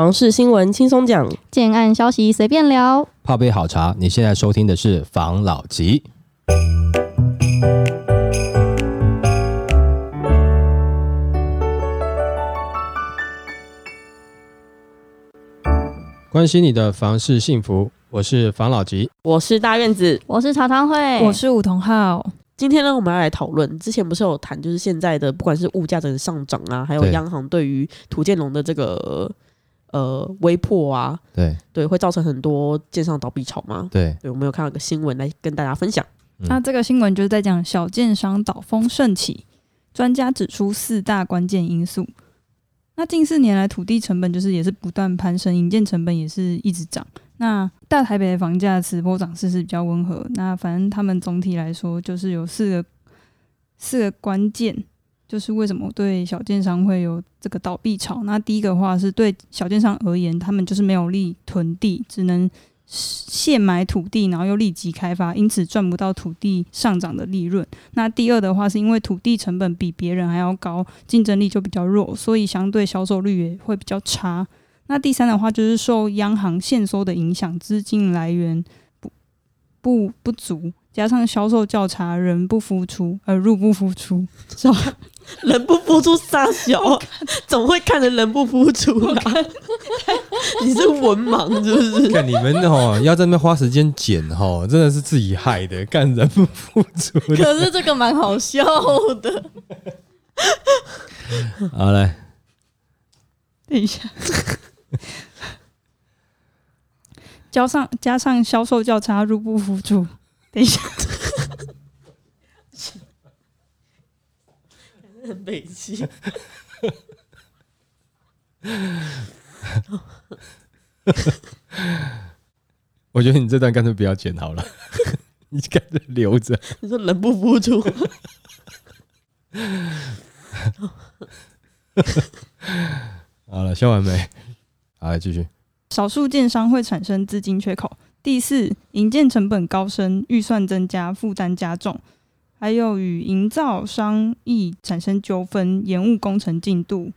房事新闻轻松讲，建案消息随便聊。泡杯好茶，你现在收听的是房老吉。关心你的房事幸福，我是房老吉。我是大院子。我是茶汤会，我是梧桐浩，今天呢，我们要来讨论，之前不是有谈，就是现在的不管是物价整个上涨啊，还有央行对于土建龙的这个呃微破啊，对对，会造成很多建商倒闭潮嘛。对，对，我们有看到一个新闻来跟大家分享。嗯那这个新闻就是在讲小建商倒风盛起，专家指出四大关键因素。那近四年来，土地成本就是也是不断攀升，营建成本也是一直涨。那大台北的房价此波涨势是比较温和。那反正他们总体来说，就是有四个四个关键，就是为什么对小建商会有这个倒闭潮。那第一个的话是对小建商而言，他们就是没有力囤地，只能现买土地，然后又立即开发，因此赚不到土地上涨的利润。那第二的话，是因为土地成本比别人还要高，竞争力就比较弱，所以相对销售率也会比较差。那第三的话，就是受央行限缩的影响，资金来源不不不足，加上销售较差，人不敷出，呃，入不敷出，是吧？人不敷出傻小，总会看着人不敷出啦。你是文盲是不是？看你们哦，要在那边花时间剪哦，真的是自己害的，干人不付出。可是这个蛮好笑的。好来，等一下，加上加上销售较差，入不敷出。等一下，很北气。我觉得你这段干脆不要剪好了，你干脆留着。你说人不敷出，好了，笑完没？好，来继续。少数建商会产生资金缺口。第四，营建成本高升，预算增加，负担加重，还有与营造商议产生纠纷，延误工程进度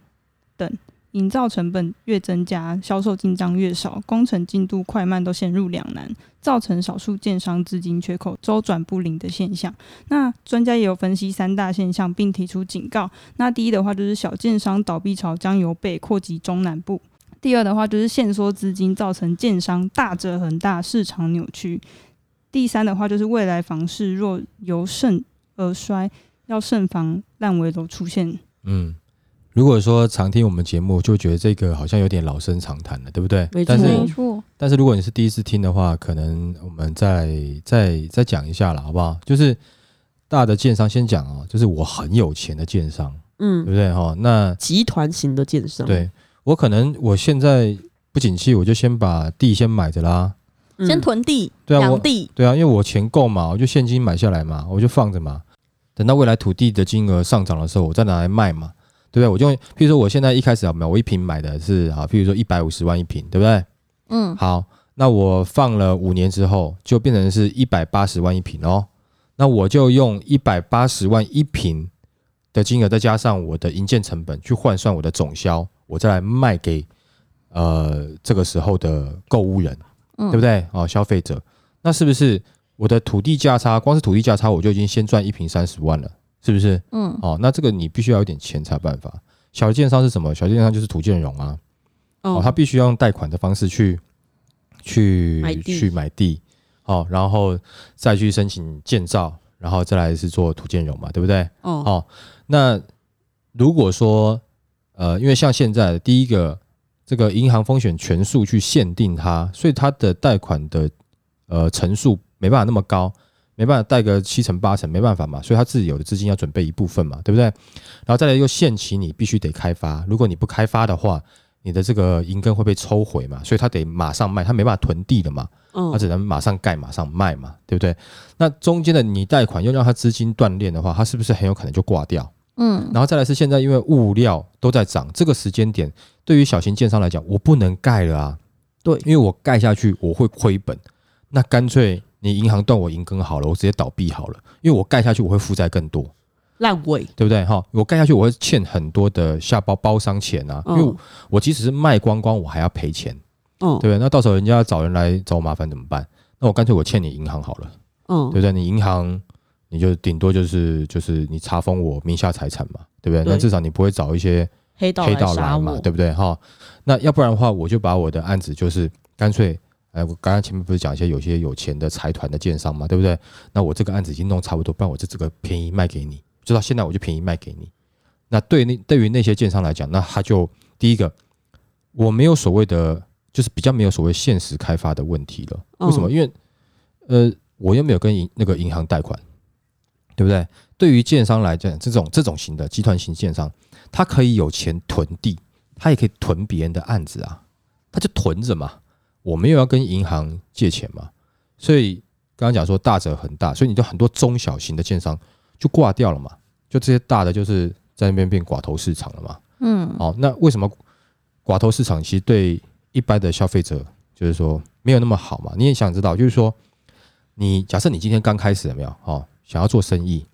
等。营造成本越增加，销售进账越少，工程进度快慢都陷入两难，造成少数建商资金缺口、周转不灵的现象。那专家也有分析三大现象，并提出警告。那第一的话就是小建商倒闭潮将由北扩及中南部。第二的话就是限缩资金，造成建商大折恒大，市场扭曲。第三的话就是未来房市若由盛而衰，要慎防烂尾楼出现。嗯，如果说常听我们节目，就觉得这个好像有点老生常谈了，对不对？没错但是没错，但是如果你是第一次听的话，可能我们再再再讲一下了，好不好？就是大的建商先讲哦，就是我很有钱的建商，嗯对嗯，不对哈？那集团型的建商，对我可能我现在不景气，我就先把地先买着啦。嗯，先囤地、对啊，我养地，对啊，因为我钱够嘛，我就现金买下来嘛，我就放着嘛。等到未来土地的金额上涨的时候，我再拿来卖嘛，对不对？我就譬如说我现在一开始有没有，我一瓶买的是啊，譬如说一百五十万一瓶，对不对？嗯，好，那我放了五年之后，就变成是一百八十万一瓶哦。那我就用一百八十万一瓶的金额，再加上我的营建成本，去换算我的总销，我再来卖给呃这个时候的购物人，嗯对不对？哦，消费者，那是不是我的土地价差，光是土地价差我就已经先赚一瓶三十万了，是不是？嗯，哦，那这个你必须要有点钱才有办法。小建商是什么？小建商就是土建融啊。哦，他必须要用贷款的方式去去买去买地，哦，然后再去申请建造，然后再来是做土建融嘛，对不对？哦，哦，那如果说呃，因为像现在第一个这个银行风险权数去限定它，所以它的贷款的呃层数没办法那么高，没办法贷个七成八成，没办法嘛，所以它自己有的资金要准备一部分嘛，对不对？然后再来又限期你必须得开发，如果你不开发的话，你的这个银根会被抽回嘛，所以他得马上卖，他没办法囤地的嘛，嗯他只能马上盖马上卖嘛，对不对？那中间的你贷款又让他资金断裂的话，他是不是很有可能就挂掉？嗯，然后再来是现在因为物料都在涨，这个时间点对于小型建商来讲，我不能盖了啊，对因为我盖下去我会亏本，那干脆你银行断我银根好了，我直接倒闭好了，因为我盖下去我会负债更多。烂尾，对不对？哈，我盖下去我会欠很多的下包包商钱啊，因为嗯我即使是卖光光，我还要赔钱，嗯对不对？那到时候人家找人来找我麻烦怎么办？那我干脆我欠你银行好了，嗯对不对？你银行你就顶多就是就是你查封我名下财产嘛，对不对？对那至少你不会找一些黑道黑道杀来嘛，，对不对？哈，那要不然的话，我就把我的案子就是干脆，哎，我刚刚前面不是讲一些有些有钱的财团的建商嘛，对不对？那我这个案子已经弄差不多，不然我就这个便宜卖给你，就到现在我就便宜卖给你。那对那对于那些建商来讲，那他就第一个，我没有所谓的，就是比较没有所谓现实开发的问题了。为什么？嗯因为呃，我又没有跟银那个银行贷款，对不对？对于建商来讲，这种这种型的集团型建商，他可以有钱囤地，他也可以囤别人的案子啊，他就囤着嘛。我没有要跟银行借钱嘛，所以刚刚讲说大者很大，所以你就很多中小型的建商就挂掉了嘛，就这些大的就是在那边变寡头市场了嘛。嗯，哦，那为什么寡头市场其实对一般的消费者就是说没有那么好嘛？你也想知道，就是说你假设你今天刚开始有没有哦，想要做生意，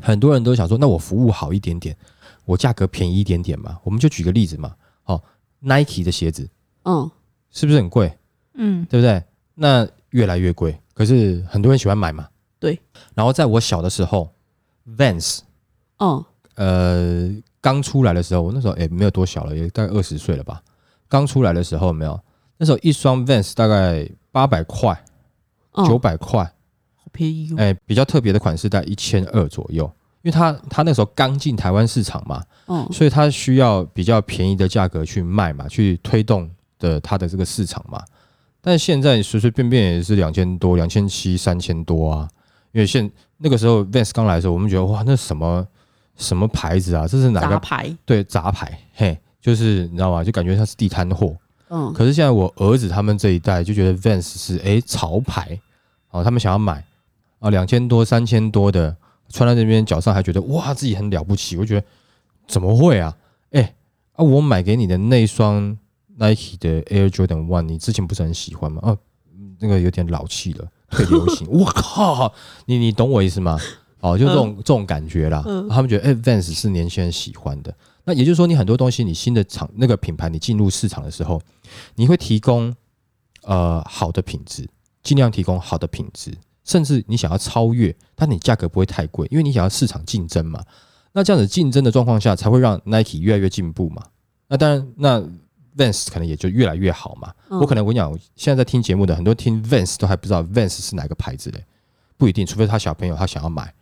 很多人都想说，那我服务好一点点，我价格便宜一点点嘛。我们就举个例子嘛，哦，Nike 的鞋子嗯是不是很贵？嗯，对不对？那越来越贵，可是很多人喜欢买嘛。对。然后在我小的时候，Vans 嗯呃，刚出来的时候，我那时候也没有多小了，也大概二十岁了吧。刚出来的时候没有，那时候一双 Vans 大概八百块、嗯，九百块，好便宜哦，哎，比较特别的款式在一千二左右。因为它它那时候刚进台湾市场嘛，嗯所以它需要比较便宜的价格去卖嘛，去推动的它的这个市场嘛。但是现在随随便便也是两千多、两千七、三千多啊。因为现那个时候 Vans 刚来的时候，我们觉得哇，那什么什么牌子啊？这是哪个杂牌，对杂牌，嘿，就是你知道吗？就感觉它是地摊货。嗯可是现在我儿子他们这一代就觉得 Vans 是诶潮牌，哦，他们想要买啊，两千多、三千多的，穿在那边脚上还觉得哇自己很了不起。我觉得怎么会啊？诶，啊，我买给你的那双 Nike 的 Air Jordan One，你之前不是很喜欢吗？哦，那个有点老气了，退流行。我靠，你你懂我意思吗？哦，就这种、这种感觉啦。嗯他们觉得，Advans 是年轻人喜欢的。那也就是说，你很多东西，你新的厂那个品牌，你进入市场的时候，你会提供呃好的品质，尽量提供好的品质，甚至你想要超越，但你价格不会太贵，因为你想要市场竞争嘛。那这样子竞争的状况下，才会让 Nike 越来越进步嘛。那当然，那 Vans 可能也就越来越好嘛。嗯我可能我跟你讲，现在在听节目的很多听 Vans 都还不知道 Vans 是哪个牌子嘞，不一定，除非他小朋友他想要买，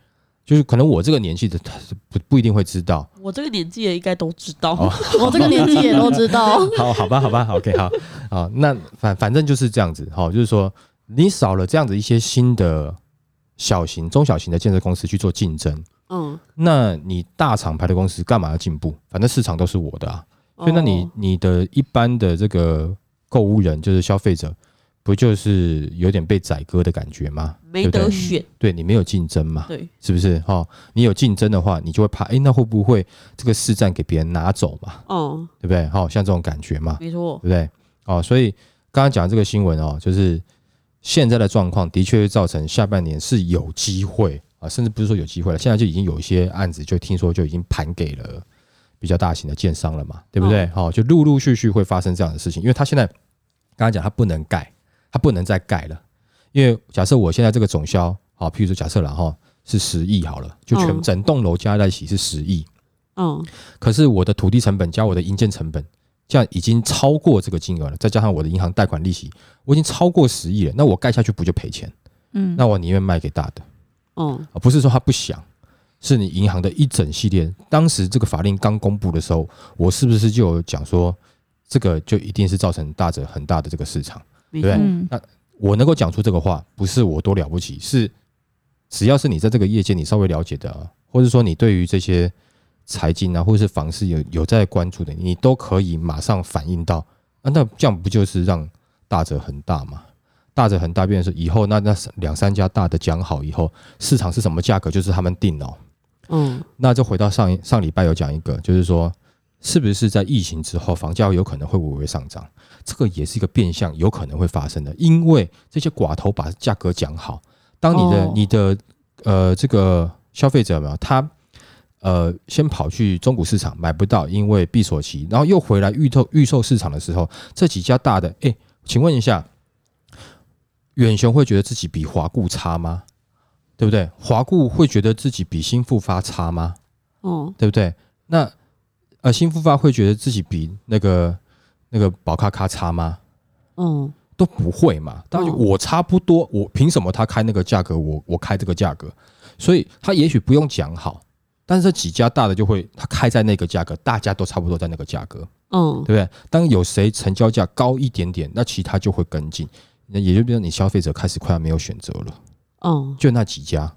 就是可能我这个年纪的他是不不一定会知道。我这个年纪也应该都知道，哦 我这个年纪也都知道。好，好吧，好吧，OK，好，好，那反反正就是这样子，好，就是说你少了这样子一些新的小型、中小型的建设公司去做竞争，嗯，那你大厂牌的公司干嘛要进步？反正市场都是我的啊，所以那你哦你的一般的这个购物人，就是消费者，不就是有点被宰割的感觉吗？没得选，对你没有竞争嘛，对，是不是？哈，你有竞争的话，你就会怕，诶，那会不会这个市占给别人拿走嘛？哦，对不对？好，像这种感觉嘛，没错对，不对？哦，所以刚刚讲这个新闻哦，就是现在的状况的确会造成下半年是有机会啊，甚至不是说有机会了，现在就已经有一些案子就听说就已经盘给了比较大型的建商了嘛，对不对？好、就陆陆续续会发生这样的事情，因为他现在刚才讲他不能盖，他不能再盖了，因为假设我现在这个总销，好，譬如说假设了哈是十亿好了，就全嗯整栋楼加在一起是十亿，嗯可是我的土地成本加我的营建成本，这样已经超过这个金额了，再加上我的银行贷款利息，我已经超过十亿了。那我盖下去不就赔钱？嗯，那我宁愿卖给大的，嗯而不是说他不想，是你银行的一整系列。当时这个法令刚公布的时候，我是不是就有讲说，这个就一定是造成大者很大的这个市场？对没错，嗯我能够讲出这个话，不是我多了不起，是只要是你在这个业界你稍微了解的啊，或者说你对于这些财经啊，或者是房市有有在关注的，你都可以马上反映到啊，那这样不就是让大者很大吗？大者很大，变成是以后那那两三家大的讲好以后，市场是什么价格就是他们定哦。嗯那就回到上一上礼拜有讲一个，就是说，是不是在疫情之后，房价有可能会微微上涨？这个也是一个变相，有可能会发生的，因为这些寡头把价格讲好，当你的、哦你的呃这个消费者有没有他呃先跑去中古市场买不到，因为闭锁期，然后又回来预售预售市场的时候，这几家大的，哎，请问一下，远雄会觉得自己比华固差吗？对不对？华固会觉得自己比新复发差吗？哦，对不对？那呃，新复发会觉得自己比那个那个宝咖咖差吗？嗯，都不会嘛。当然嗯我差不多，我凭什么他开那个价格，我我开这个价格？所以他也许不用讲好，但是这几家大的就会它开在那个价格，大家都差不多在那个价格，嗯对，不对？当有谁成交价高一点点，那其他就会跟进，那也就变成你消费者开始快要没有选择了，嗯，就那几家，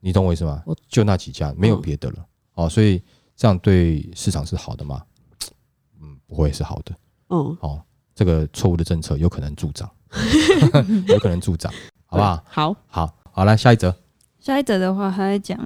你懂我意思吗？就那几家，没有嗯别的了。哦，所以这样对市场是好的吗？嗯，不会是好的。嗯，哦，这个错误的政策有可能助长，有可能助长，好不好？好，好，好，来下一则。下一则的话，还在讲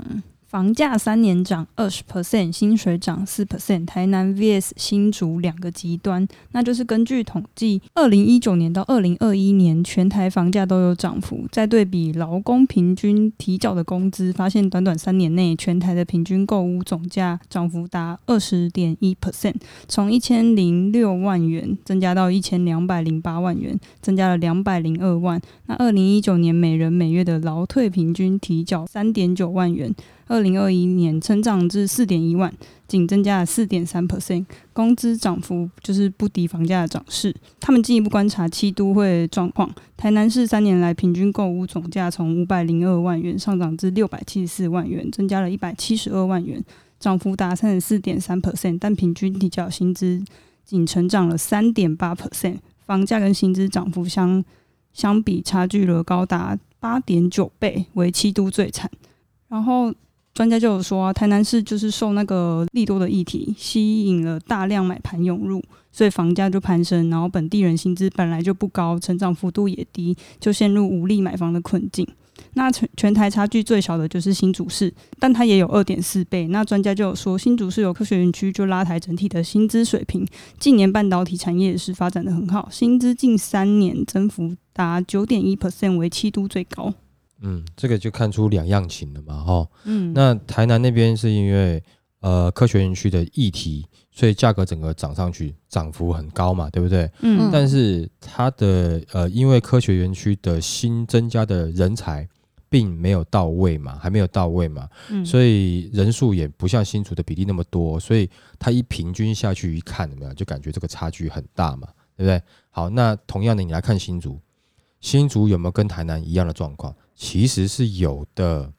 房价三年涨二十 percent，薪水涨四 percent，台南 vs 新竹两个极端。那就是根据统计，二零一九年到二零二一年，全台房价都有涨幅。再对比劳工平均提缴的工资，发现短短三年内，全台的平均购屋总价涨幅达二十点一 percent，从一千零六万元增加到一千两百零八万元，增加了两百零二万。那二零一九年每人每月的劳退平均提缴三点九万元，二零二一年成长至四点一万，仅增加了四点三 percent，工资涨幅就是不敌房价的涨势。他们进一步观察七都会状况，台南市三年来平均购屋总价从五百零二万元上涨至六百七十四万元，增加了一百七十二万元，涨幅达三十四点三 percent，但平均提缴薪资仅成长了三点八 percent，房价跟薪资涨幅相相比差距了高达八点九倍，为七都最惨。然后专家就有说、啊，台南市就是受那个利多的议题吸引了大量买盘涌入，所以房价就攀升，然后本地人薪资本来就不高，成长幅度也低，就陷入无力买房的困境。那全全台差距最小的就是新竹市，但它也有二点四倍。那专家就有说，新竹市有科学园区就拉抬整体的薪资水平。近年半导体产业也是发展的很好，薪资近三年增幅达九点一 percent，为七都最高。嗯，这个就看出两样情了嘛，哈。嗯，那台南那边是因为呃科学园区的议题，所以价格整个涨上去，涨幅很高嘛，对不对？嗯但是它的呃，因为科学园区的新增加的人才并没有到位嘛，还没有到位嘛，嗯所以人数也不像新竹的比例那么多，所以它一平均下去一看，怎么样就感觉这个差距很大嘛，对不对？好，那同样的你来看新竹，新竹有没有跟台南一样的状况？其实是有的，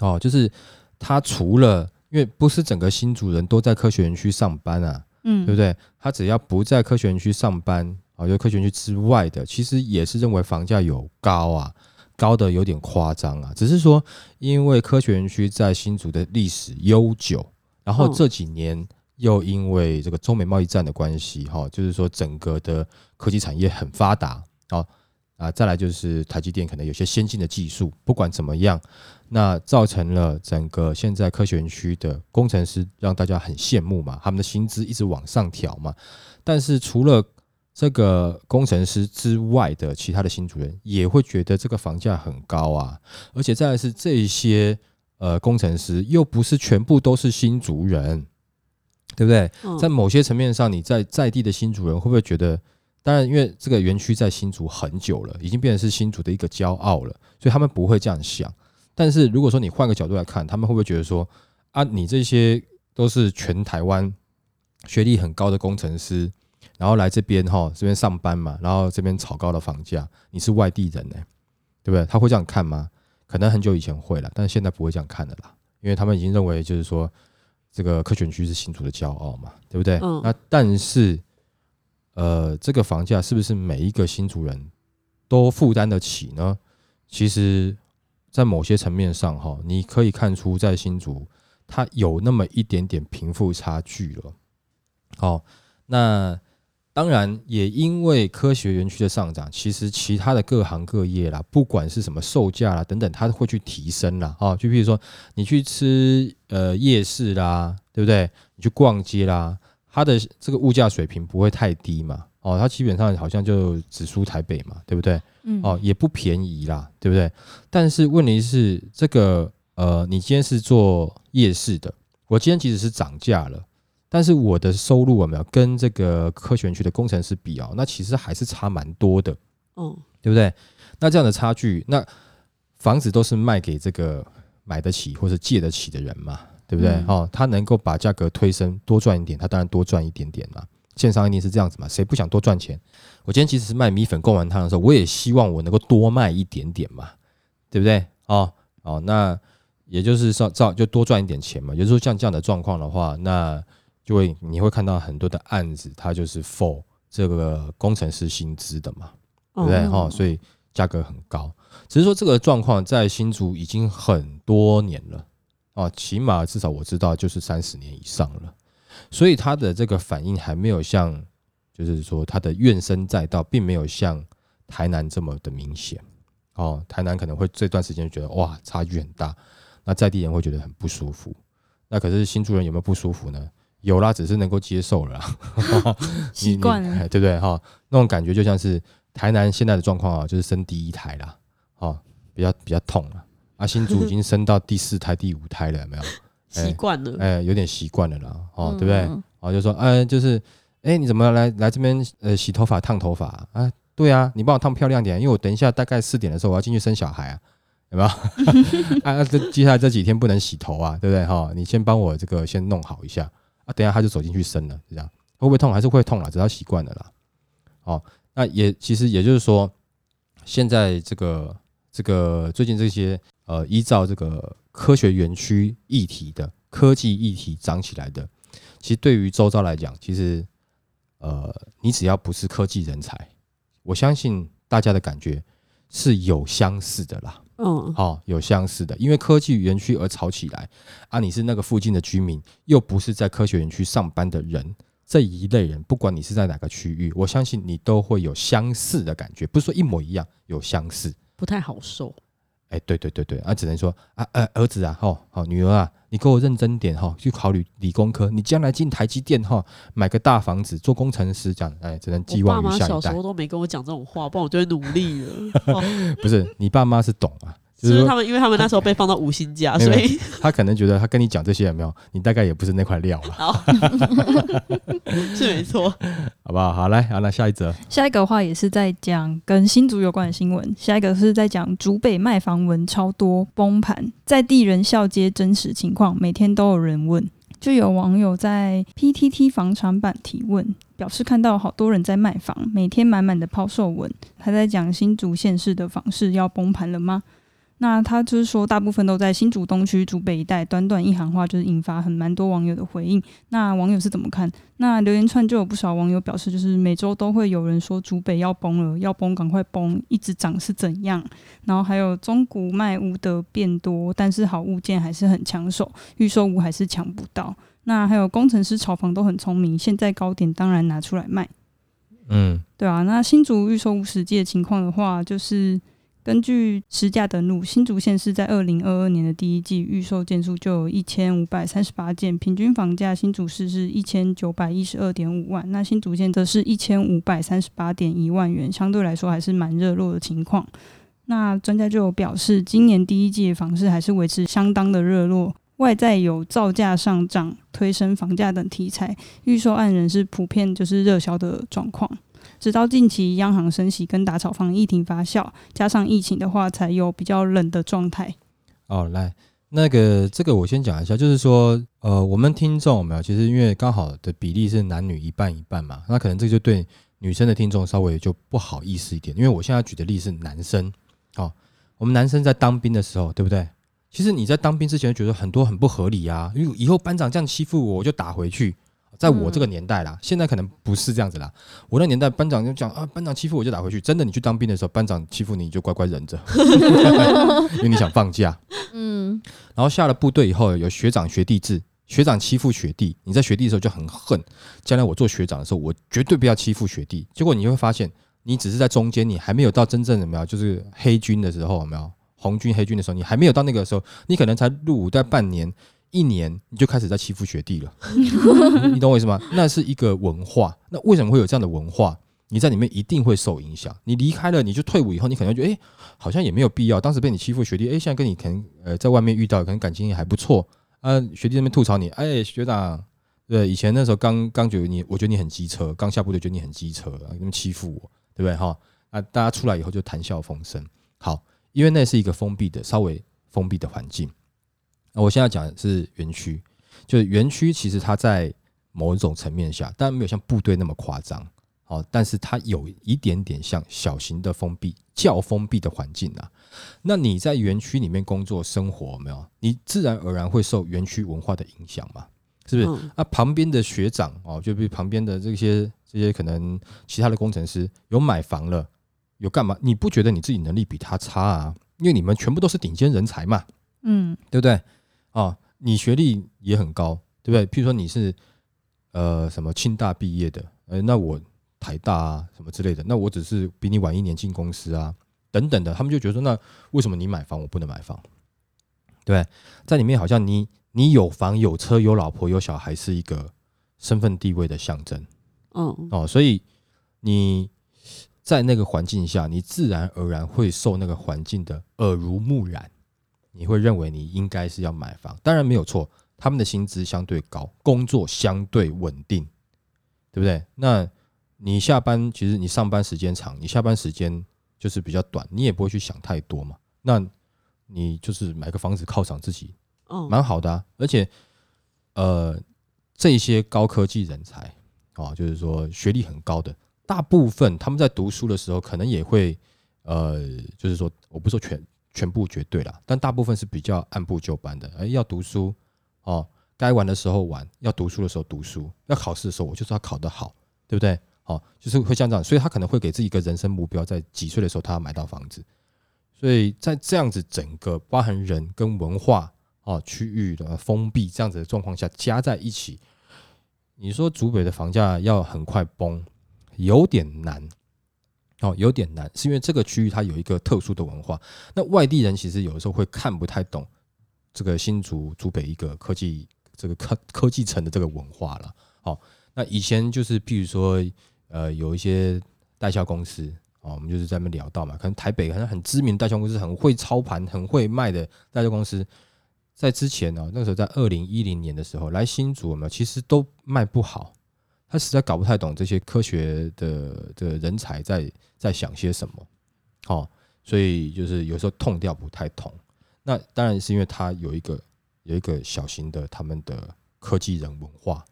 哦，就是他除了因为不是整个新主人都在科学园区上班啊，嗯对不对？他只要不在科学园区上班啊，就科学园区之外的，其实也是认为房价有高啊，高的有点夸张啊。只是说，因为科学园区在新竹的历史悠久，然后嗯这几年又因为这个中美贸易战的关系，哈、就是说整个的科技产业很发达哦。啊，再来就是台积电可能有些先进的技术，不管怎么样，那造成了整个现在科学园区的工程师让大家很羡慕嘛，他们的薪资一直往上调嘛。但是除了这个工程师之外的其他的新主人也会觉得这个房价很高啊，而且再来是这些呃工程师又不是全部都是新族人，对不对？嗯在某些层面上，你在在地的新主人会不会觉得？当然，因为这个园区在新竹很久了，已经变成是新竹的一个骄傲了，所以他们不会这样想。但是如果说你换个角度来看，他们会不会觉得说啊，你这些都是全台湾学历很高的工程师，然后来这边哈这边上班嘛，然后这边炒高了房价，你是外地人呢、对不对？他会这样看吗？可能很久以前会了，但是现在不会这样看的啦，因为他们已经认为就是说这个科学区是新竹的骄傲嘛，对不对？嗯那但是呃，这个房价是不是每一个新竹人都负担得起呢？其实，在某些层面上哈，你可以看出在新竹它有那么一点点贫富差距了。好，那当然也因为科学园区的上涨，其实其他的各行各业啦，不管是什么售价啦等等，它会去提升啦。哦，就比如说你去吃呃夜市啦，对不对？你去逛街啦，它的这个物价水平不会太低嘛。哦，它基本上好像就只输台北嘛，对不对？嗯哦，也不便宜啦，对不对？但是问题是，这个呃，你今天是做夜市的，我今天即使是涨价了，但是我的收入有没有跟这个科学园区的工程师比哦？那其实还是差蛮多的，嗯，对不对？那这样的差距，那房子都是卖给这个买得起或者借得起的人嘛，对不对？嗯哦，他能够把价格推升，多赚一点，他当然多赚一点点嘛。线上一定是这样子嘛，谁不想多赚钱？我今天其实是卖米粉贡丸汤的时候，我也希望我能够多卖一点点嘛，对不对？哦哦，那也就是说照就多赚一点钱嘛。也就是说，像这样的状况的话，那就会你会看到很多的案子，它就是 for 这个工程师薪资的嘛，对不对？嗯哈、所以价格很高。只是说这个状况在新竹已经很多年了哦，起码至少我知道就是三十年以上了，所以他的这个反应还没有像，就是说他的怨声载道，并没有像台南这么的明显哦。台南可能会这段时间觉得哇差距很大，那在地人会觉得很不舒服。那可是新竹人有没有不舒服呢？有啦，只是能够接受了 习惯了对不对哈？那种感觉就像是台南现在的状况啊，就是生第一胎啦，哦，比较比较痛了。啊，新竹已经升到第四胎、第五胎了，有没有？习惯了，哎，有点习惯了啦，哦，嗯对不对？嗯哦，就说，哎，就是，哎，你怎么来来这边呃洗头发、烫头发啊？啊对啊，你帮我烫漂亮点，因为我等一下大概四点的时候我要进去生小孩啊，有没有？啊，这接下来这几天不能洗头啊，对不对？哈、你先帮我这个先弄好一下啊，等一下他就走进去生了，这样会不会痛？还是会痛啦，只要习惯了啦。哦，那也其实也就是说，现在这个这个最近这些呃，依照这个科学园区议题的科技议题涨起来的，其实对于周遭来讲，其实呃，你只要不是科技人才，我相信大家的感觉是有相似的啦。嗯，哦，有相似的，因为科技园区而吵起来啊，你是那个附近的居民，又不是在科学园区上班的人，这一类人，不管你是在哪个区域，我相信你都会有相似的感觉，不是说一模一样，有相似。不太好受。哎，对对对对，啊，只能说啊，呃，儿子啊，吼，好，女儿啊，你给我认真点哈，去考虑理工科，你将来进台积电哈，买个大房子，做工程师，这样，哎，只能寄望于下一代妈小时候。都没跟我讲这种话，不然我就会努力了。哦 不是，你爸妈是懂啊，就是不是他们？因为他们那时候被放到五星假，所以他可能觉得他跟你讲这些有没有，你大概也不是那块料了，好 是没错。好不好？好，来，好，那下一则，下一个的话也是在讲跟新竹有关的新闻，下一个是在讲竹北卖房文超多崩盘，在地人笑街真实情况，每天都有人问。就有网友在 PTT 房产版提问，表示看到好多人在卖房，每天满满的抛售文。他在讲新竹县市的房市要崩盘了吗？那他就是说，大部分都在新竹东区、竹北一带，短短一行话就是引发很蛮多网友的回应。那网友是怎么看？那留言串就有不少网友表示，就是每周都会有人说竹北要崩了，要崩赶快崩，一直涨是怎样？然后还有中古卖屋的变多，但是好物件还是很抢手，预售屋还是抢不到。那还有工程师炒房都很聪明，现在高点当然拿出来卖。嗯对啊，那新竹预售屋实际的情况的话，就是根据实价登录，新竹县是在二零二二年的第一季预售件数就有一千五百三十八件，平均房价新竹市是一千九百一十二点五万，那新竹县则是一千五百三十八点一万元，相对来说还是蛮热络的情况。那专家就有表示，今年第一季的房市还是维持相当的热络，外在有造价上涨、推升房价等题材，预售案仍是普遍就是热销的状况。直到近期央行升息跟打炒房议题发酵，加上疫情的话，才有比较冷的状态。哦，来，那个这个我先讲一下，就是说，呃，我们听众有没有？其实因为刚好的比例是男女一半一半嘛，那可能这就对女生的听众稍微就不好意思一点，因为我现在举的例是男生，哦，我们男生在当兵的时候，对不对？其实你在当兵之前觉得很多很不合理啊，因为以后班长这样欺负我，我就打回去。在我这个年代啦，现在可能不是这样子啦。我那年代班长就讲啊，班长欺负我就打回去。真的，你去当兵的时候，班长欺负你，你就乖乖忍着，因为你想放假。嗯，然后下了部队以后，有学长学弟制，学长欺负学弟，你在学弟的时候就很恨。将来我做学长的时候，我绝对不要欺负学弟。结果你会发现，你只是在中间，你还没有到真正的没有，就是黑军的时候，有没有红军黑军的时候，你还没有到那个时候，你可能才入伍在半年。一年你就开始在欺负学弟了，你懂我意思吗？那是一个文化，那为什么会有这样的文化？你在里面一定会受影响。你离开了，你就退伍以后，你可能觉得，哎、好像也没有必要。当时被你欺负学弟，哎、现在跟你可能呃在外面遇到，可能感情也还不错啊，学弟那边吐槽你，哎，学长，对，以前那时候刚刚觉得你，我觉得你很机车，刚下部队觉得你很机车，啊，你们欺负我，对不对哈？啊，大家出来以后就谈笑风生，好，因为那是一个封闭的，稍微封闭的环境。那我现在讲的是园区，就是园区其实它在某一种层面下，当然没有像部队那么夸张，好，但是它有一点点像小型的封闭、较封闭的环境啊。那你在园区里面工作生活有没有？你自然而然会受园区文化的影响嘛？是不是？嗯啊，旁边的学长哦，就比如旁边的这些这些可能其他的工程师有买房了，有干嘛？你不觉得你自己能力比他差啊？因为你们全部都是顶尖人才嘛，嗯对不对？哦，你学历也很高，对不对？譬如说你是呃什么清大毕业的，呃，那我台大啊什么之类的，那我只是比你晚一年进公司啊，等等的，他们就觉得说，那为什么你买房我不能买房？对对，在里面好像你你有房有车有老婆有小孩是一个身份地位的象征嗯哦，所以你在那个环境下，你自然而然会受那个环境的耳濡目染，你会认为你应该是要买房，当然没有错，他们的薪资相对高，工作相对稳定，对不对？那你下班其实你上班时间长，你下班时间就是比较短，你也不会去想太多嘛。那你就是买个房子犒赏自己，嗯，蛮好的啊。而且，呃，这些高科技人才啊、哦，就是说学历很高的，大部分他们在读书的时候，可能也会呃，就是说，我不说全全部绝对了，但大部分是比较按部就班的。哎，要读书哦，该玩的时候玩，要读书的时候读书，要考试的时候我就是要考得好，对不对？哦、就是会像这样，所以他可能会给自己一个人生目标，在几岁的时候他要买到房子。所以在这样子整个包含人跟文化哦区域的封闭这样子的状况下加在一起，你说竹北的房价要很快崩，有点难哦，有点难，是因为这个区域它有一个特殊的文化。那外地人其实有的时候会看不太懂这个新竹竹北一个科技这个科科技城的这个文化了。哦，那以前就是譬如说呃有一些代销公司。哦，我们就是在那聊到嘛，可能台北可能很知名代销公司，很会操盘、很会卖的代销公司，在之前呢、那时候在二零一零年的时候来新竹，我们其实都卖不好，他实在搞不太懂这些科学的的人才在在想些什么，哦，所以就是有时候痛掉不太痛。那当然是因为他有一个有一个小型的他们的科技人文化，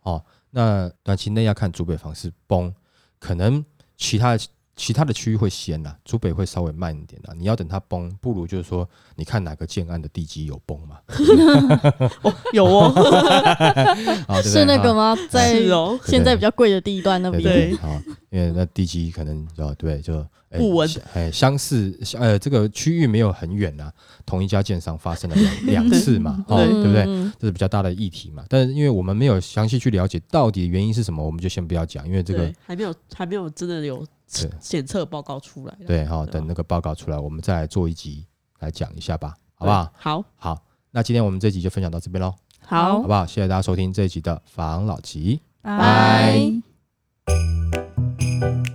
哦，那短期内要看祖北房是崩，可能其他。其他的区域会先呐、竹北会稍微慢一点啦。你要等它崩，不如就是说，你看哪个建案的地基有崩嘛？有哦，啊，对不对是那个啊吗？在是哦，现在比较贵的地段那对边，对啊，因为那地基可能就对就哎不稳相哎相似呃这个区域没有很远呐、同一家建商发生了两 两次嘛，哦，对对不对？嗯这是比较大的议题嘛。但是因为我们没有详细去了解到底原因是什么，我们就先不要讲，因为这个还没有还没有真的有对检测报告出来，对哈，对啊等那个报告出来，我们再来做一集来讲一下吧，好不好？好，好，那今天我们这集就分享到这边喽，好好，不好？谢谢大家收听这一集的防老吉。拜。拜